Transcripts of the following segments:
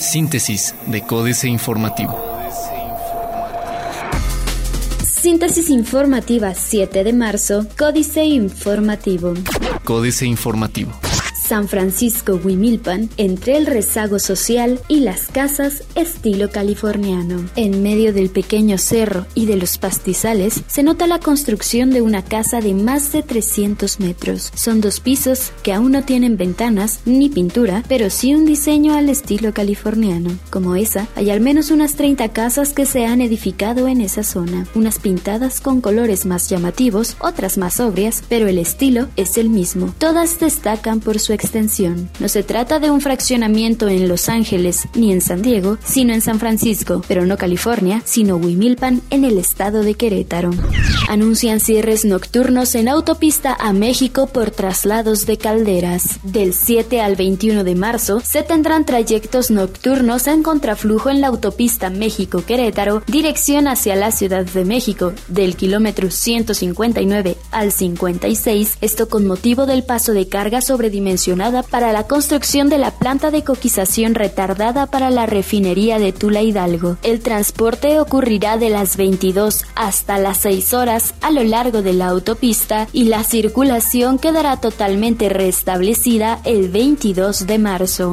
Síntesis de Códice Informativo. Síntesis informativa 7 de marzo, Códice Informativo. Códice Informativo. San Francisco Huimilpan entre el rezago social y las casas estilo californiano. En medio del pequeño cerro y de los pastizales se nota la construcción de una casa de más de 300 metros. Son dos pisos que aún no tienen ventanas ni pintura, pero sí un diseño al estilo californiano. Como esa, hay al menos unas 30 casas que se han edificado en esa zona, unas pintadas con colores más llamativos, otras más sobrias, pero el estilo es el mismo. Todas destacan por su extensión. No se trata de un fraccionamiento en Los Ángeles ni en San Diego, sino en San Francisco, pero no California, sino Huimilpan en el estado de Querétaro. Anuncian cierres nocturnos en autopista a México por traslados de calderas. Del 7 al 21 de marzo se tendrán trayectos nocturnos en contraflujo en la autopista México-Querétaro, dirección hacia la Ciudad de México, del kilómetro 159 al 56, esto con motivo del paso de carga sobredimensionado para la construcción de la planta de coquización retardada para la refinería de Tula Hidalgo. El transporte ocurrirá de las 22 hasta las 6 horas a lo largo de la autopista y la circulación quedará totalmente restablecida el 22 de marzo.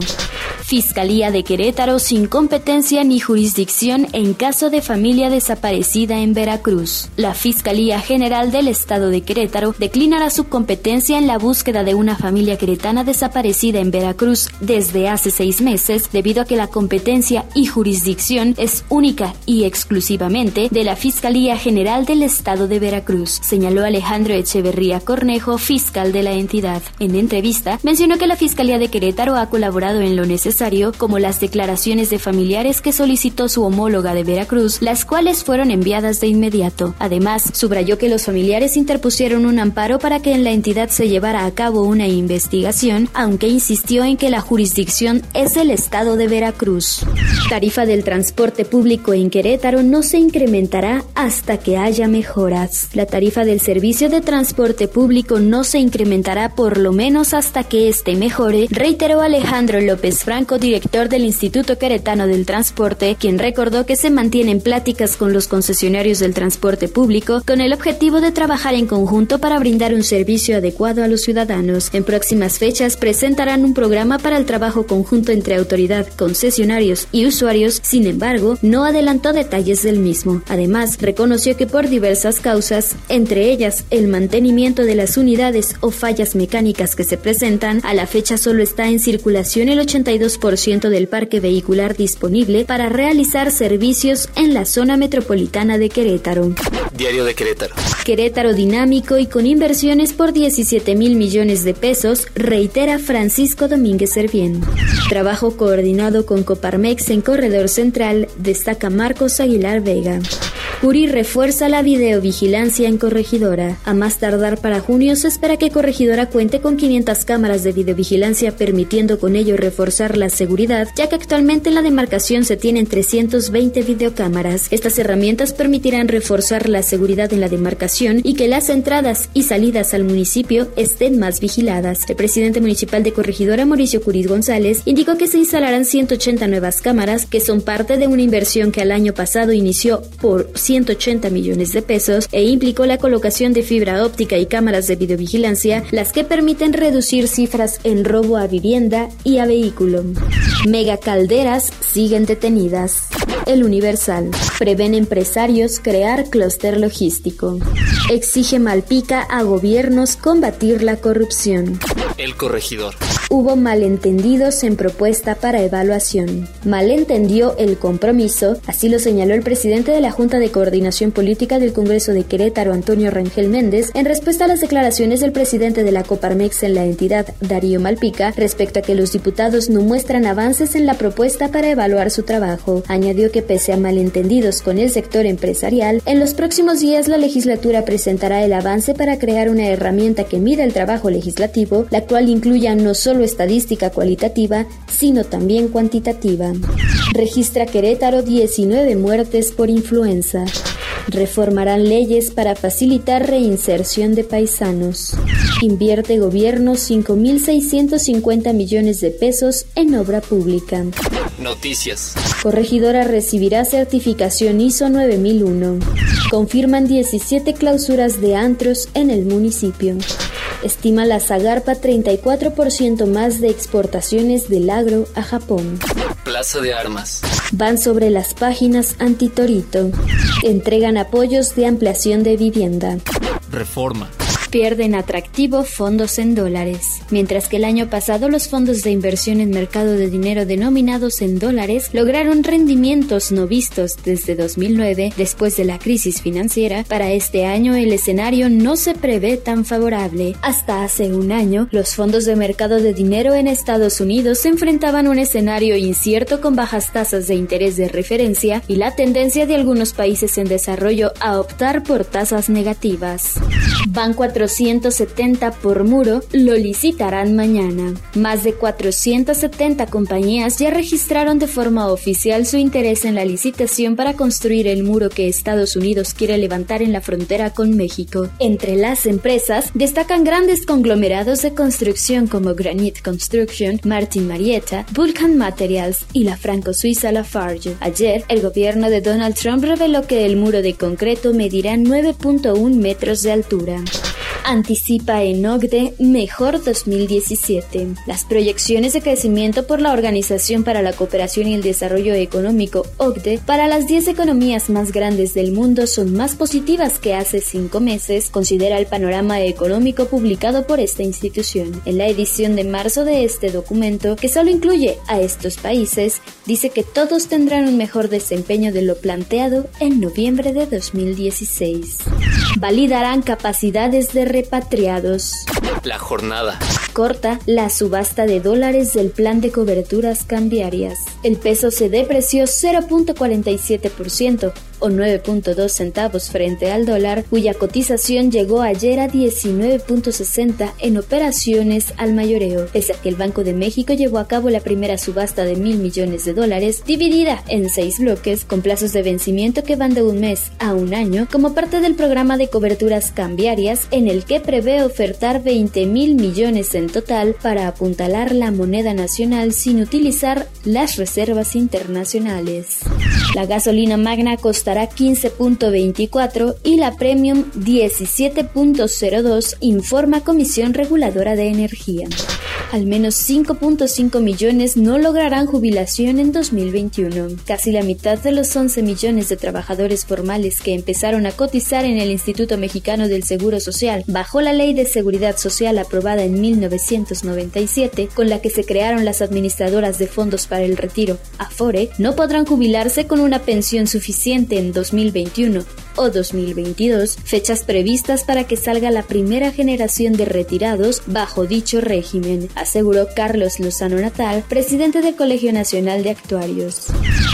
Fiscalía de Querétaro sin competencia ni jurisdicción en caso de familia desaparecida en Veracruz. La Fiscalía General del Estado de Querétaro declinará su competencia en la búsqueda de una familia queretana desaparecida en Veracruz desde hace seis meses debido a que la competencia y jurisdicción es única y exclusivamente de la Fiscalía General del Estado de Veracruz, señaló Alejandro Echeverría Cornejo, fiscal de la entidad. En entrevista, mencionó que la Fiscalía de Querétaro ha colaborado en lo necesario, como las declaraciones de familiares que solicitó su homóloga de Veracruz, las cuales fueron enviadas de inmediato. Además, subrayó que los familiares interpusieron un amparo para que en la entidad se llevara a cabo una investigación aunque insistió en que la jurisdicción es el estado de Veracruz. Tarifa del transporte público en Querétaro no se incrementará hasta que haya mejoras. La tarifa del servicio de transporte público no se incrementará por lo menos hasta que éste mejore, reiteró Alejandro López Franco, director del Instituto Queretano del Transporte, quien recordó que se mantienen pláticas con los concesionarios del transporte público con el objetivo de trabajar en conjunto para brindar un servicio adecuado a los ciudadanos. En próximas fechas, presentarán un programa para el trabajo conjunto entre autoridad, concesionarios y usuarios, sin embargo, no adelantó detalles del mismo. Además, reconoció que por diversas causas, entre ellas el mantenimiento de las unidades o fallas mecánicas que se presentan, a la fecha solo está en circulación el 82% del parque vehicular disponible para realizar servicios en la zona metropolitana de Querétaro. Diario de Querétaro. Querétaro dinámico y con inversiones por 17 mil millones de pesos, reitera Francisco Domínguez Servién. Trabajo coordinado con Coparmex en Corredor Central, destaca Marcos Aguilar Vega. Curi refuerza la videovigilancia en Corregidora. A más tardar para junio se espera que Corregidora cuente con 500 cámaras de videovigilancia permitiendo con ello reforzar la seguridad, ya que actualmente en la demarcación se tienen 320 videocámaras. Estas herramientas permitirán reforzar la seguridad en la demarcación y que las entradas y salidas al municipio estén más vigiladas. El presidente municipal de Corregidora, Mauricio Curiz González, indicó que se instalarán 180 nuevas cámaras que son parte de una inversión que al año pasado inició por 180 millones de pesos e implicó la colocación de fibra óptica y cámaras de videovigilancia, las que permiten reducir cifras en robo a vivienda y a vehículo. Megacalderas siguen detenidas. El Universal. Prevén empresarios crear clúster logístico. Exige Malpica a gobiernos combatir la corrupción. El corregidor. Hubo malentendidos en propuesta para evaluación. Malentendió el compromiso, así lo señaló el presidente de la Junta de Coordinación Política del Congreso de Querétaro, Antonio Rangel Méndez, en respuesta a las declaraciones del presidente de la Coparmex en la entidad, Darío Malpica, respecto a que los diputados no muestran avances en la propuesta para evaluar su trabajo. Añadió que pese a malentendidos con el sector empresarial, en los próximos días la legislatura presentará el avance para crear una herramienta que mida el trabajo legislativo, la cual incluya no solo estadística cualitativa, sino también cuantitativa. Registra Querétaro 19 muertes por influenza. Reformarán leyes para facilitar reinserción de paisanos. Invierte gobierno 5.650 millones de pesos en obra pública. Noticias. Corregidora recibirá certificación ISO 9001. Confirman 17 clausuras de antros en el municipio. Estima la Zagarpa 34% más de exportaciones del agro a Japón. Plaza de Armas. Van sobre las páginas antitorito. Entregan apoyos de ampliación de vivienda. Reforma pierden atractivo fondos en dólares. Mientras que el año pasado los fondos de inversión en mercado de dinero denominados en dólares lograron rendimientos no vistos desde 2009 después de la crisis financiera, para este año el escenario no se prevé tan favorable. Hasta hace un año, los fondos de mercado de dinero en Estados Unidos se enfrentaban a un escenario incierto con bajas tasas de interés de referencia y la tendencia de algunos países en desarrollo a optar por tasas negativas. Banco 470 por muro lo licitarán mañana. Más de 470 compañías ya registraron de forma oficial su interés en la licitación para construir el muro que Estados Unidos quiere levantar en la frontera con México. Entre las empresas destacan grandes conglomerados de construcción como Granite Construction, Martin Marietta, Vulcan Materials y la franco-suiza Lafarge. Ayer, el gobierno de Donald Trump reveló que el muro de concreto medirá 9.1 metros de altura anticipa en OCDE Mejor 2017. Las proyecciones de crecimiento por la Organización para la Cooperación y el Desarrollo Económico OCDE para las 10 economías más grandes del mundo son más positivas que hace cinco meses, considera el panorama económico publicado por esta institución. En la edición de marzo de este documento, que solo incluye a estos países, dice que todos tendrán un mejor desempeño de lo planteado en noviembre de 2016. Validarán capacidades de repatriados. La jornada. Corta la subasta de dólares del plan de coberturas cambiarias. El peso se depreció 0.47% o 9.2 centavos frente al dólar, cuya cotización llegó ayer a 19.60 en operaciones al mayoreo, pese a que el Banco de México llevó a cabo la primera subasta de mil millones de dólares, dividida en seis bloques, con plazos de vencimiento que van de un mes a un año, como parte del programa de coberturas cambiarias, en el que prevé ofertar 20 mil millones en total para apuntalar la moneda nacional sin utilizar las reservas internacionales. La gasolina magna costará 15.24 y la premium 17.02, informa Comisión Reguladora de Energía. Al menos 5.5 millones no lograrán jubilación en 2021. Casi la mitad de los 11 millones de trabajadores formales que empezaron a cotizar en el Instituto Mexicano del Seguro Social bajo la Ley de Seguridad Social aprobada en 1997, con la que se crearon las administradoras de fondos para el retiro, AFORE, no podrán jubilarse con una pensión suficiente en 2021 o 2022, fechas previstas para que salga la primera generación de retirados bajo dicho régimen, aseguró Carlos Lozano Natal, presidente del Colegio Nacional de Actuarios.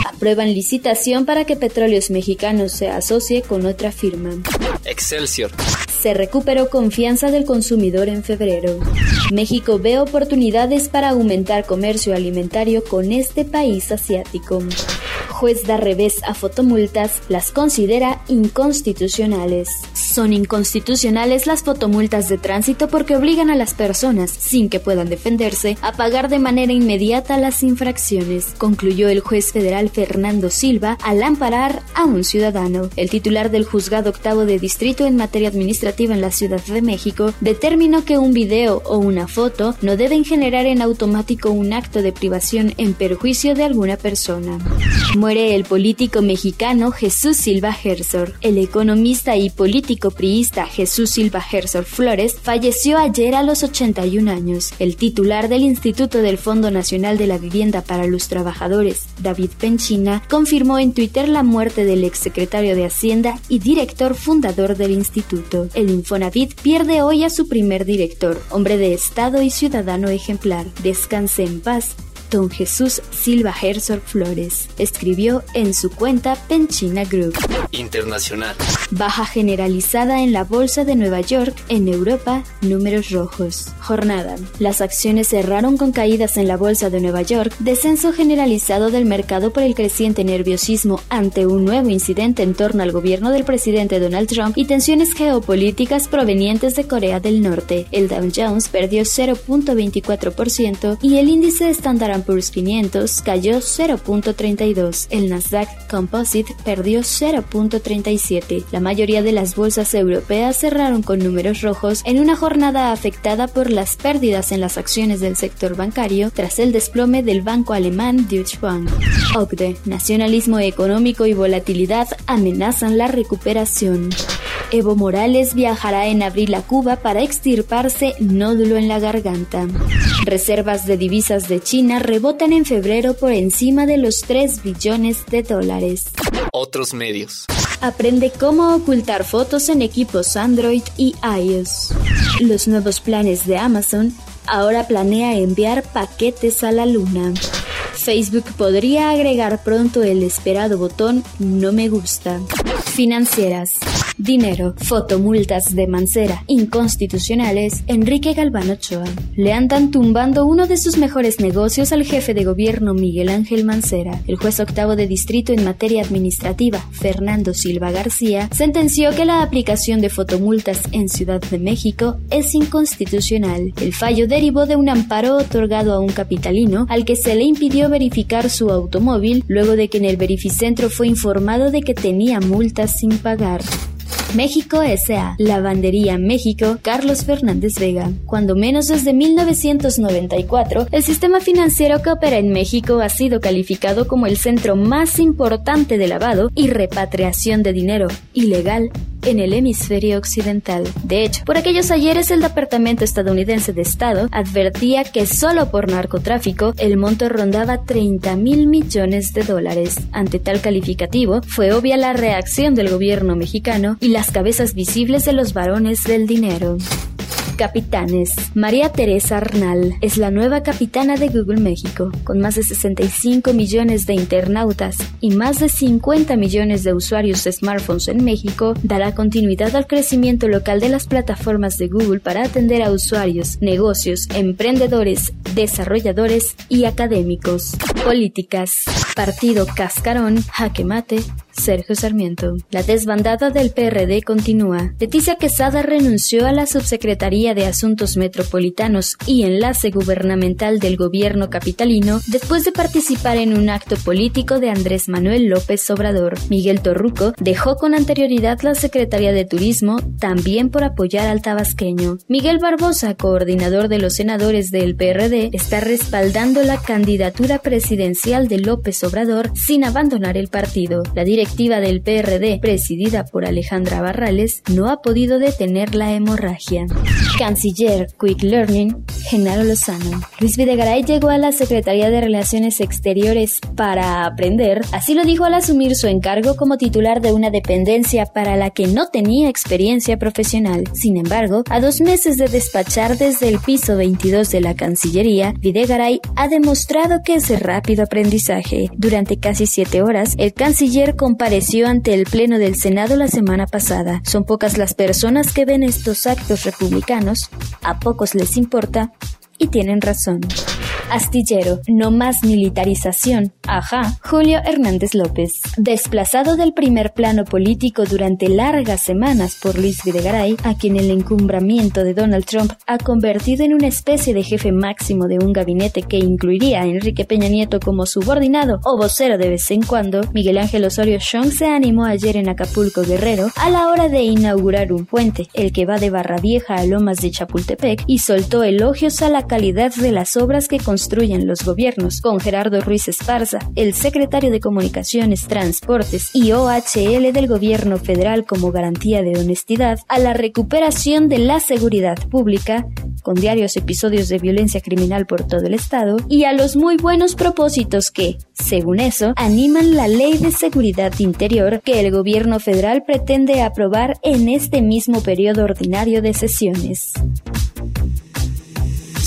Aprueban licitación para que Petróleos Mexicanos se asocie con otra firma. Excelsior. Se recuperó confianza del consumidor en febrero. México ve oportunidades para aumentar comercio alimentario con este país asiático juez da revés a fotomultas, las considera inconstitucionales. Son inconstitucionales las fotomultas de tránsito porque obligan a las personas, sin que puedan defenderse, a pagar de manera inmediata las infracciones, concluyó el juez federal Fernando Silva al amparar a un ciudadano. El titular del juzgado octavo de distrito en materia administrativa en la Ciudad de México determinó que un video o una foto no deben generar en automático un acto de privación en perjuicio de alguna persona muere el político mexicano Jesús Silva Herzog. El economista y político priista Jesús Silva Herzog Flores falleció ayer a los 81 años. El titular del Instituto del Fondo Nacional de la Vivienda para los Trabajadores, David Penchina, confirmó en Twitter la muerte del exsecretario de Hacienda y director fundador del instituto. El Infonavit pierde hoy a su primer director, hombre de Estado y ciudadano ejemplar. Descanse en paz don Jesús Silva Herzog Flores. Escribió en su cuenta Penchina Group. Internacional. Baja generalizada en la Bolsa de Nueva York, en Europa, números rojos. Jornada. Las acciones cerraron con caídas en la Bolsa de Nueva York, descenso generalizado del mercado por el creciente nerviosismo ante un nuevo incidente en torno al gobierno del presidente Donald Trump y tensiones geopolíticas provenientes de Corea del Norte. El Dow Jones perdió 0.24% y el índice Standard Poor's 500 cayó 0.32. El Nasdaq Composite perdió 0.37. La mayoría de las bolsas europeas cerraron con números rojos en una jornada afectada por las pérdidas en las acciones del sector bancario tras el desplome del banco alemán Deutsche Bank. OCDE, nacionalismo económico y volatilidad amenazan la recuperación. Evo Morales viajará en abril a Cuba para extirparse nódulo en la garganta. Reservas de divisas de China rebotan en febrero por encima de los 3 billones de dólares. Otros medios. Aprende cómo ocultar fotos en equipos Android y iOS. Los nuevos planes de Amazon ahora planea enviar paquetes a la luna. Facebook podría agregar pronto el esperado botón No me gusta. Financieras. Dinero, fotomultas de Mancera, inconstitucionales, Enrique Galván Ochoa. Le andan tumbando uno de sus mejores negocios al jefe de gobierno Miguel Ángel Mancera. El juez octavo de distrito en materia administrativa, Fernando Silva García, sentenció que la aplicación de fotomultas en Ciudad de México es inconstitucional. El fallo derivó de un amparo otorgado a un capitalino al que se le impidió verificar su automóvil luego de que en el verificentro fue informado de que tenía multas sin pagar. México S.A. Lavandería México, Carlos Fernández Vega. Cuando menos desde 1994, el sistema financiero que opera en México ha sido calificado como el centro más importante de lavado y repatriación de dinero ilegal en el hemisferio occidental. De hecho, por aquellos ayeres el Departamento estadounidense de Estado advertía que solo por narcotráfico el monto rondaba 30 mil millones de dólares. Ante tal calificativo, fue obvia la reacción del gobierno mexicano y las cabezas visibles de los varones del dinero. Capitanes. María Teresa Arnal es la nueva capitana de Google México, con más de 65 millones de internautas y más de 50 millones de usuarios de smartphones en México, dará continuidad al crecimiento local de las plataformas de Google para atender a usuarios, negocios, emprendedores, desarrolladores y académicos. Políticas. Partido Cascarón, Jaque Mate, Sergio Sarmiento. La desbandada del PRD continúa. Leticia Quesada renunció a la subsecretaría de Asuntos Metropolitanos y Enlace Gubernamental del gobierno capitalino después de participar en un acto político de Andrés Manuel López Obrador. Miguel Torruco dejó con anterioridad la Secretaría de Turismo también por apoyar al tabasqueño. Miguel Barbosa, coordinador de los senadores del PRD, está respaldando la candidatura presidencial de López Obrador sin abandonar el partido. La directiva del PRD, presidida por Alejandra Barrales, no ha podido detener la hemorragia. Canciller Quick Learning, Genaro Lozano. Luis Videgaray llegó a la Secretaría de Relaciones Exteriores para aprender, así lo dijo al asumir su encargo como titular de una dependencia para la que no tenía experiencia profesional. Sin embargo, a dos meses de despachar desde el piso 22 de la Cancillería, Videgaray ha demostrado que es rápido aprendizaje. Durante casi siete horas, el canciller compareció ante el Pleno del Senado la semana pasada. Son pocas las personas que ven estos actos republicanos, a pocos les importa y tienen razón. Astillero, no más militarización. Ajá. Julio Hernández López. Desplazado del primer plano político durante largas semanas por Luis Videgaray, a quien el encumbramiento de Donald Trump ha convertido en una especie de jefe máximo de un gabinete que incluiría a Enrique Peña Nieto como subordinado o vocero de vez en cuando, Miguel Ángel Osorio Chong se animó ayer en Acapulco Guerrero a la hora de inaugurar un puente, el que va de Barra Vieja a Lomas de Chapultepec, y soltó elogios a la calidad de las obras que construyen los gobiernos, con Gerardo Ruiz Esparza, el secretario de Comunicaciones, Transportes y OHL del gobierno federal como garantía de honestidad, a la recuperación de la seguridad pública, con diarios episodios de violencia criminal por todo el estado, y a los muy buenos propósitos que, según eso, animan la ley de seguridad interior que el gobierno federal pretende aprobar en este mismo periodo ordinario de sesiones.